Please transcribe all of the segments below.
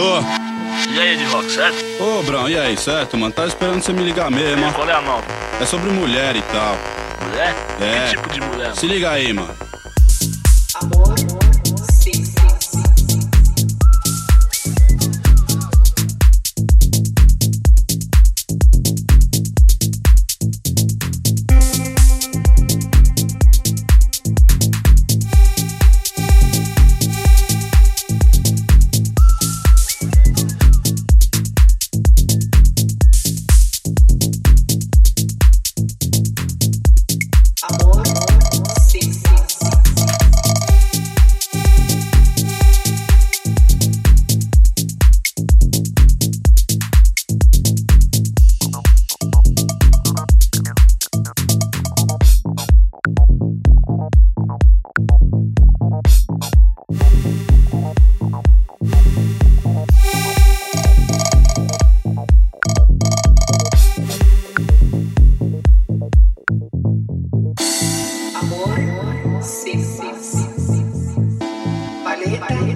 Alô? E aí, Ed Rock, certo? Ô, Brão, e aí, certo, mano? Tá esperando você me ligar mesmo, Qual é a mão? É sobre mulher e tal. Mulher? É. Que tipo de mulher? Mano? Se liga aí, mano.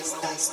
estás